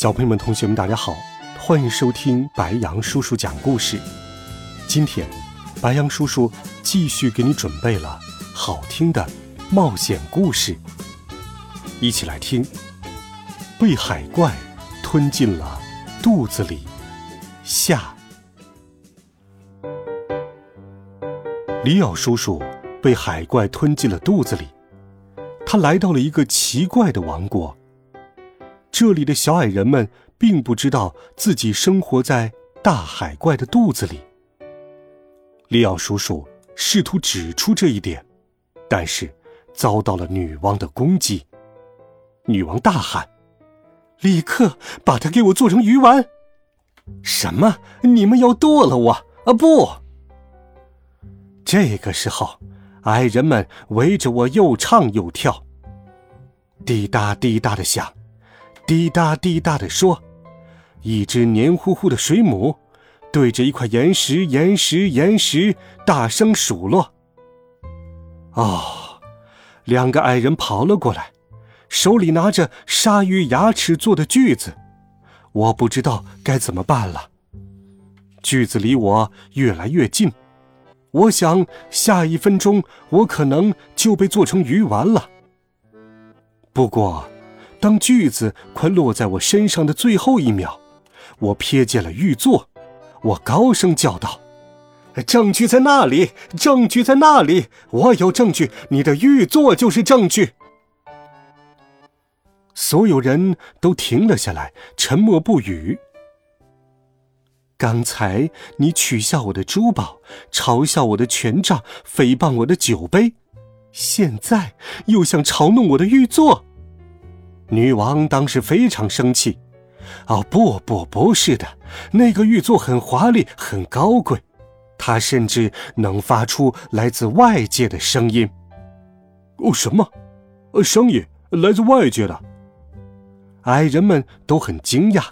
小朋友们、同学们，大家好，欢迎收听白羊叔叔讲故事。今天，白羊叔叔继续给你准备了好听的冒险故事，一起来听。被海怪吞进了肚子里，下。里奥叔叔被海怪吞进了肚子里，他来到了一个奇怪的王国。这里的小矮人们并不知道自己生活在大海怪的肚子里。利奥叔叔试图指出这一点，但是遭到了女王的攻击。女王大喊：“立刻把它给我做成鱼丸！”什么？你们要剁了我？啊不！这个时候，矮人们围着我又唱又跳，滴答滴答的响。滴答滴答的说：“一只黏糊糊的水母，对着一块岩石、岩石、岩石大声数落。”哦，两个矮人跑了过来，手里拿着鲨鱼牙齿做的锯子。我不知道该怎么办了。锯子离我越来越近，我想下一分钟我可能就被做成鱼丸了。不过。当锯子快落在我身上的最后一秒，我瞥见了玉座，我高声叫道：“证据在那里！证据在那里！我有证据！你的玉座就是证据！”所有人都停了下来，沉默不语。刚才你取笑我的珠宝，嘲笑我的权杖，诽谤我的酒杯，现在又想嘲弄我的玉座。女王当时非常生气，哦不不不是的，那个玉座很华丽，很高贵，它甚至能发出来自外界的声音。哦什么？呃，声音来自外界的？矮人们都很惊讶。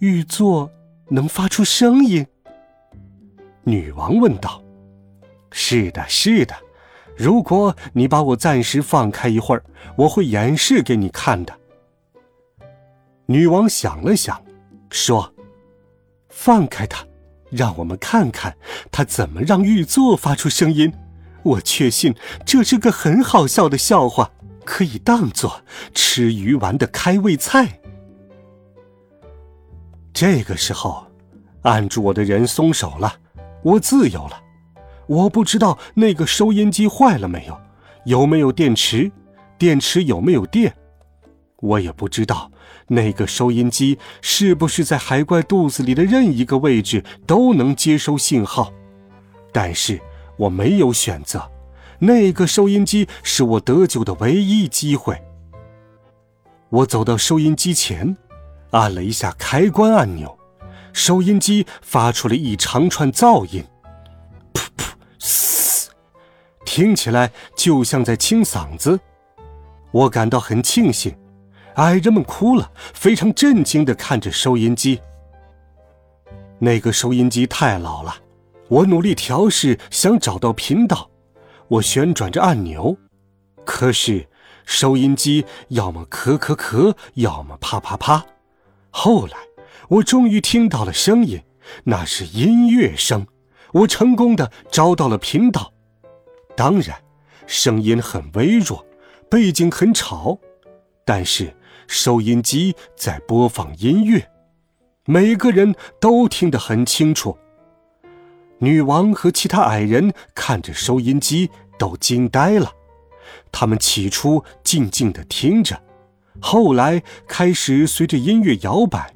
玉座能发出声音？女王问道。是的，是的。如果你把我暂时放开一会儿，我会演示给你看的。女王想了想，说：“放开他，让我们看看他怎么让玉座发出声音。我确信这是个很好笑的笑话，可以当做吃鱼丸的开胃菜。”这个时候，按住我的人松手了，我自由了。我不知道那个收音机坏了没有，有没有电池，电池有没有电，我也不知道那个收音机是不是在海怪肚子里的任一个位置都能接收信号，但是我没有选择，那个收音机是我得救的唯一机会。我走到收音机前，按了一下开关按钮，收音机发出了一长串噪音。听起来就像在清嗓子，我感到很庆幸。矮人们哭了，非常震惊地看着收音机。那个收音机太老了，我努力调试，想找到频道。我旋转着按钮，可是收音机要么咳咳咳，要么啪啪啪。后来，我终于听到了声音，那是音乐声。我成功的找到了频道。当然，声音很微弱，背景很吵，但是收音机在播放音乐，每个人都听得很清楚。女王和其他矮人看着收音机都惊呆了，他们起初静静的听着，后来开始随着音乐摇摆，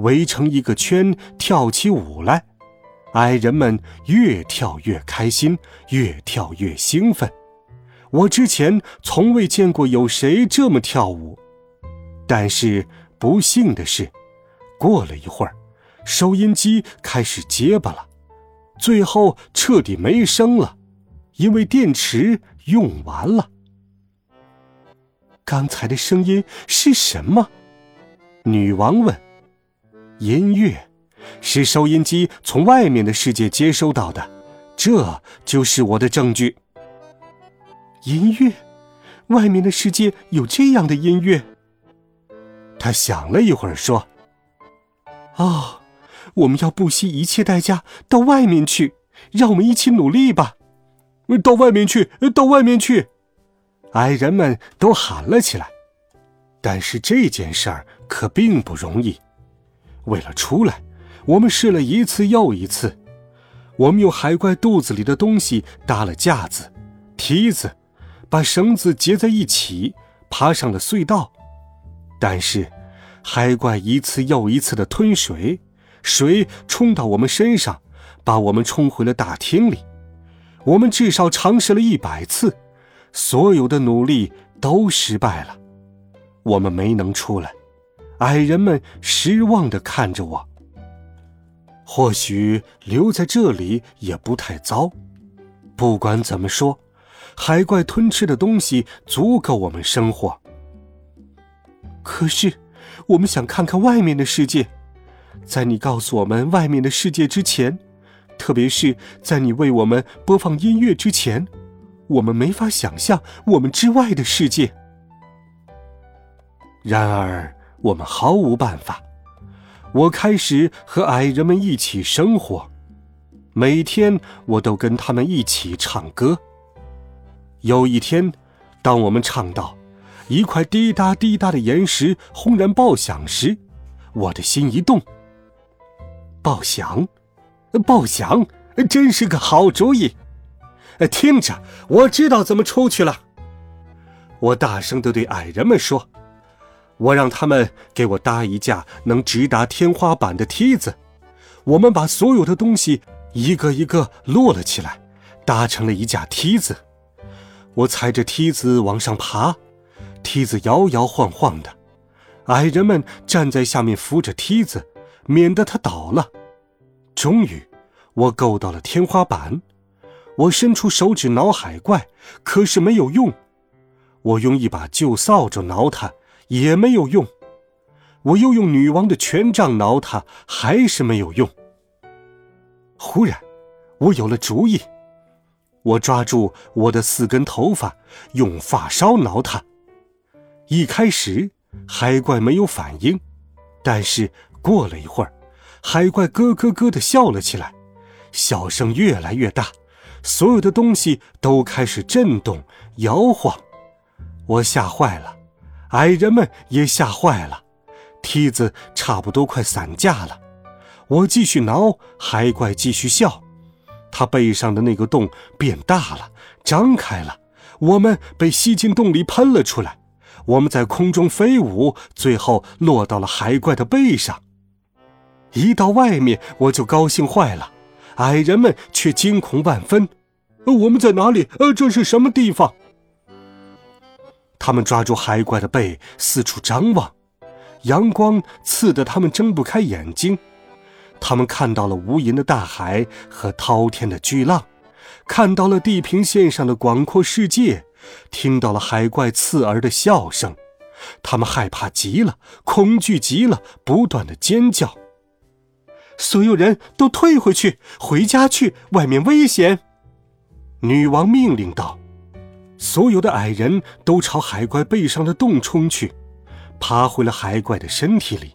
围成一个圈跳起舞来。矮人们越跳越开心，越跳越兴奋。我之前从未见过有谁这么跳舞。但是不幸的是，过了一会儿，收音机开始结巴了，最后彻底没声了，因为电池用完了。刚才的声音是什么？女王问。音乐，是收音机从外面的世界接收到的，这就是我的证据。音乐，外面的世界有这样的音乐。他想了一会儿，说：“哦，我们要不惜一切代价到外面去，让我们一起努力吧！到外面去，到外面去！”矮人们都喊了起来。但是这件事儿可并不容易。为了出来，我们试了一次又一次。我们用海怪肚子里的东西搭了架子、梯子，把绳子结在一起，爬上了隧道。但是，海怪一次又一次的吞水，水冲到我们身上，把我们冲回了大厅里。我们至少尝试了一百次，所有的努力都失败了，我们没能出来。矮人们失望的看着我。或许留在这里也不太糟。不管怎么说，海怪吞吃的东西足够我们生活。可是，我们想看看外面的世界。在你告诉我们外面的世界之前，特别是在你为我们播放音乐之前，我们没法想象我们之外的世界。然而。我们毫无办法。我开始和矮人们一起生活，每天我都跟他们一起唱歌。有一天，当我们唱到一块滴答滴答的岩石轰然爆响时，我的心一动。爆响，爆响，真是个好主意！听着，我知道怎么出去了。我大声的对矮人们说。我让他们给我搭一架能直达天花板的梯子，我们把所有的东西一个一个摞了起来，搭成了一架梯子。我踩着梯子往上爬，梯子摇摇晃晃的，矮人们站在下面扶着梯子，免得它倒了。终于，我够到了天花板，我伸出手指挠海怪，可是没有用。我用一把旧扫帚挠它。也没有用，我又用女王的权杖挠他，还是没有用。忽然，我有了主意，我抓住我的四根头发，用发梢挠他。一开始，海怪没有反应，但是过了一会儿，海怪咯咯咯的笑了起来，笑声越来越大，所有的东西都开始震动摇晃，我吓坏了。矮人们也吓坏了，梯子差不多快散架了。我继续挠，海怪继续笑。他背上的那个洞变大了，张开了。我们被吸进洞里喷了出来。我们在空中飞舞，最后落到了海怪的背上。一到外面，我就高兴坏了。矮人们却惊恐万分。我们在哪里？呃，这是什么地方？他们抓住海怪的背，四处张望，阳光刺得他们睁不开眼睛。他们看到了无垠的大海和滔天的巨浪，看到了地平线上的广阔世界，听到了海怪刺耳的笑声。他们害怕极了，恐惧极了，不断的尖叫。所有人都退回去，回家去，外面危险！女王命令道。所有的矮人都朝海怪背上的洞冲去，爬回了海怪的身体里。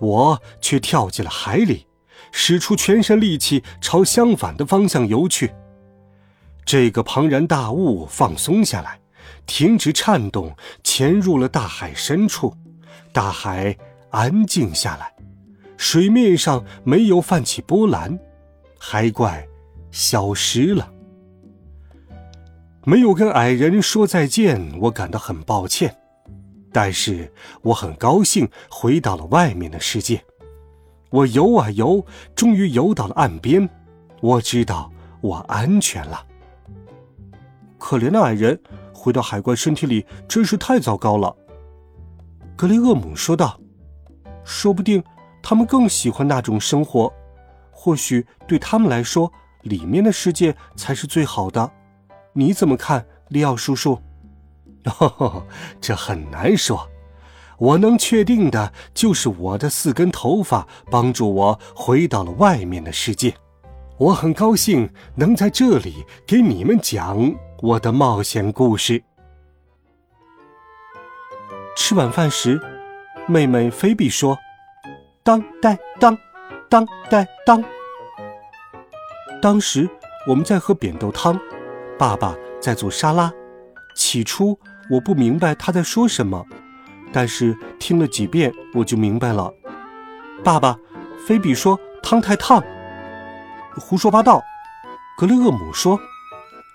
我却跳进了海里，使出全身力气朝相反的方向游去。这个庞然大物放松下来，停止颤动，潜入了大海深处。大海安静下来，水面上没有泛起波澜，海怪消失了。没有跟矮人说再见，我感到很抱歉，但是我很高兴回到了外面的世界。我游啊游，终于游到了岸边。我知道我安全了。可怜的矮人，回到海怪身体里真是太糟糕了。格雷厄姆说道：“说不定他们更喜欢那种生活，或许对他们来说，里面的世界才是最好的。你怎么看，利奥叔叔？”“哦，这很难说。我能确定的就是我的四根头发帮助我回到了外面的世界。我很高兴能在这里给你们讲我的冒险故事。”吃晚饭时，妹妹菲比说：“当当当，当当当。”当时我们在喝扁豆汤，爸爸在做沙拉。起初我不明白他在说什么，但是听了几遍我就明白了。爸爸，菲比说汤太烫。胡说八道，格雷厄姆说：“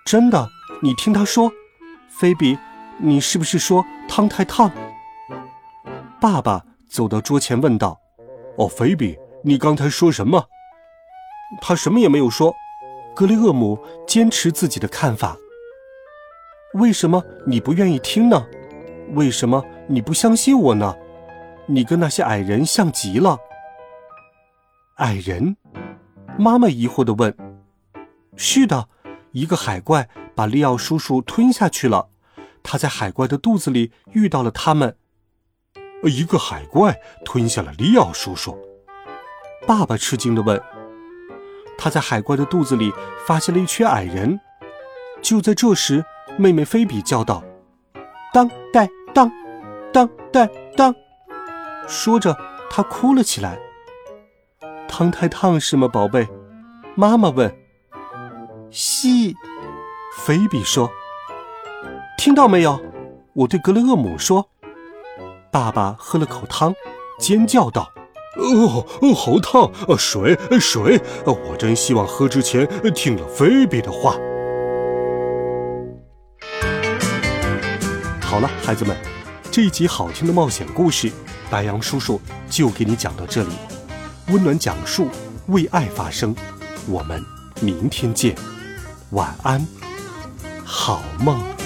真的，你听他说。”菲比，你是不是说汤太烫？爸爸走到桌前问道：“哦，菲比，你刚才说什么？”他什么也没有说。格雷厄姆坚持自己的看法。为什么你不愿意听呢？为什么你不相信我呢？你跟那些矮人像极了。矮人？妈妈疑惑地问：“是的，一个海怪把利奥叔叔吞下去了。他在海怪的肚子里遇到了他们。”一个海怪吞下了利奥叔叔。爸爸吃惊地问：“他在海怪的肚子里发现了一群矮人。”就在这时，妹妹菲比叫道：“当当当，当当当！”说着，她哭了起来。汤太烫是吗，宝贝？妈妈问。西，菲比说。听到没有？我对格雷厄姆说。爸爸喝了口汤，尖叫道：“哦，好烫！水，水！我真希望喝之前听了菲比的话。”好了，孩子们，这一集好听的冒险故事，白羊叔叔就给你讲到这里。温暖讲述，为爱发声。我们明天见，晚安，好梦。